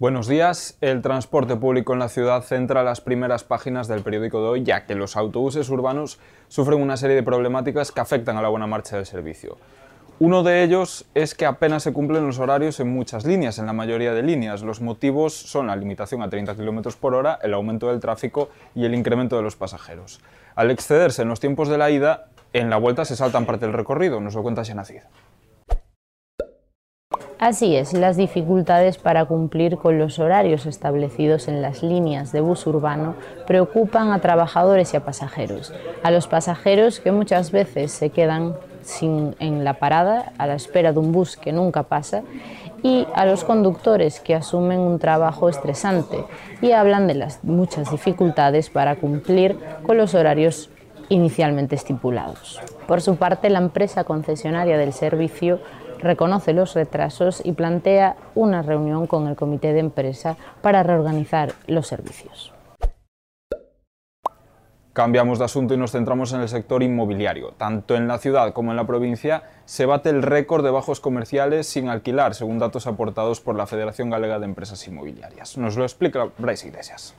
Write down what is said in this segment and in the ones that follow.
Buenos días. El transporte público en la ciudad centra las primeras páginas del periódico de hoy, ya que los autobuses urbanos sufren una serie de problemáticas que afectan a la buena marcha del servicio. Uno de ellos es que apenas se cumplen los horarios en muchas líneas, en la mayoría de líneas. Los motivos son la limitación a 30 km por hora, el aumento del tráfico y el incremento de los pasajeros. Al excederse en los tiempos de la ida, en la vuelta se saltan parte del recorrido, nos lo cuenta Xenacid. Así es, las dificultades para cumplir con los horarios establecidos en las líneas de bus urbano preocupan a trabajadores y a pasajeros. A los pasajeros que muchas veces se quedan sin, en la parada a la espera de un bus que nunca pasa y a los conductores que asumen un trabajo estresante y hablan de las muchas dificultades para cumplir con los horarios inicialmente estipulados. Por su parte, la empresa concesionaria del servicio reconoce los retrasos y plantea una reunión con el comité de empresa para reorganizar los servicios. Cambiamos de asunto y nos centramos en el sector inmobiliario. Tanto en la ciudad como en la provincia se bate el récord de bajos comerciales sin alquilar, según datos aportados por la Federación Galega de Empresas Inmobiliarias. Nos lo explica Bryce Iglesias.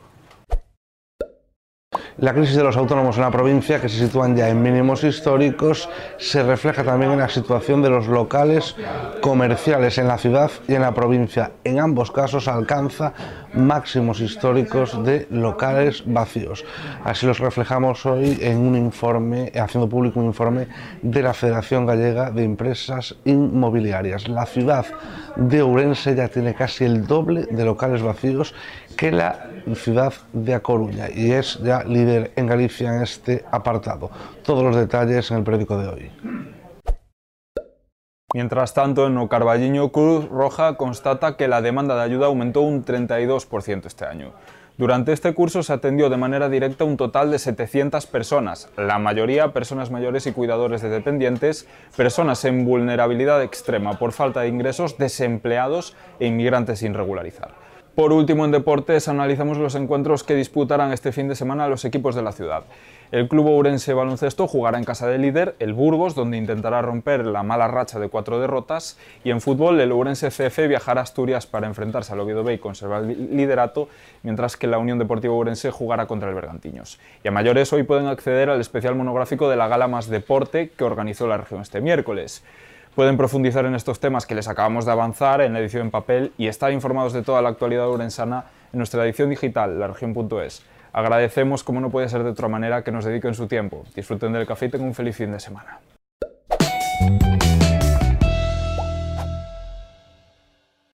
La crisis de los autónomos en la provincia, que se sitúan ya en mínimos históricos, se refleja también en la situación de los locales comerciales en la ciudad y en la provincia. En ambos casos alcanza máximos históricos de locales vacíos. Así los reflejamos hoy en un informe, haciendo público un informe de la Federación Gallega de Empresas Inmobiliarias. La ciudad de Ourense ya tiene casi el doble de locales vacíos que la ciudad de A Coruña y es ya líder en Galicia en este apartado. Todos los detalles en el periódico de hoy. Mientras tanto, en Carballiño, Cruz Roja constata que la demanda de ayuda aumentó un 32% este año. Durante este curso se atendió de manera directa un total de 700 personas, la mayoría personas mayores y cuidadores de dependientes, personas en vulnerabilidad extrema por falta de ingresos, desempleados e inmigrantes sin regularizar. Por último, en deportes, analizamos los encuentros que disputarán este fin de semana los equipos de la ciudad. El Club Ourense Baloncesto jugará en casa del líder, el Burgos, donde intentará romper la mala racha de cuatro derrotas, y en fútbol el Ourense CF viajará a Asturias para enfrentarse al Oviedo Bay y conservar el liderato, mientras que la Unión Deportiva Ourense jugará contra el Bergantiños. Y a mayores hoy pueden acceder al especial monográfico de la Gala Más Deporte que organizó la región este miércoles. Pueden profundizar en estos temas que les acabamos de avanzar en la edición en papel y estar informados de toda la actualidad urensana en nuestra edición digital, laregion.es. Agradecemos, como no puede ser de otra manera, que nos dediquen su tiempo. Disfruten del café y tengan un feliz fin de semana.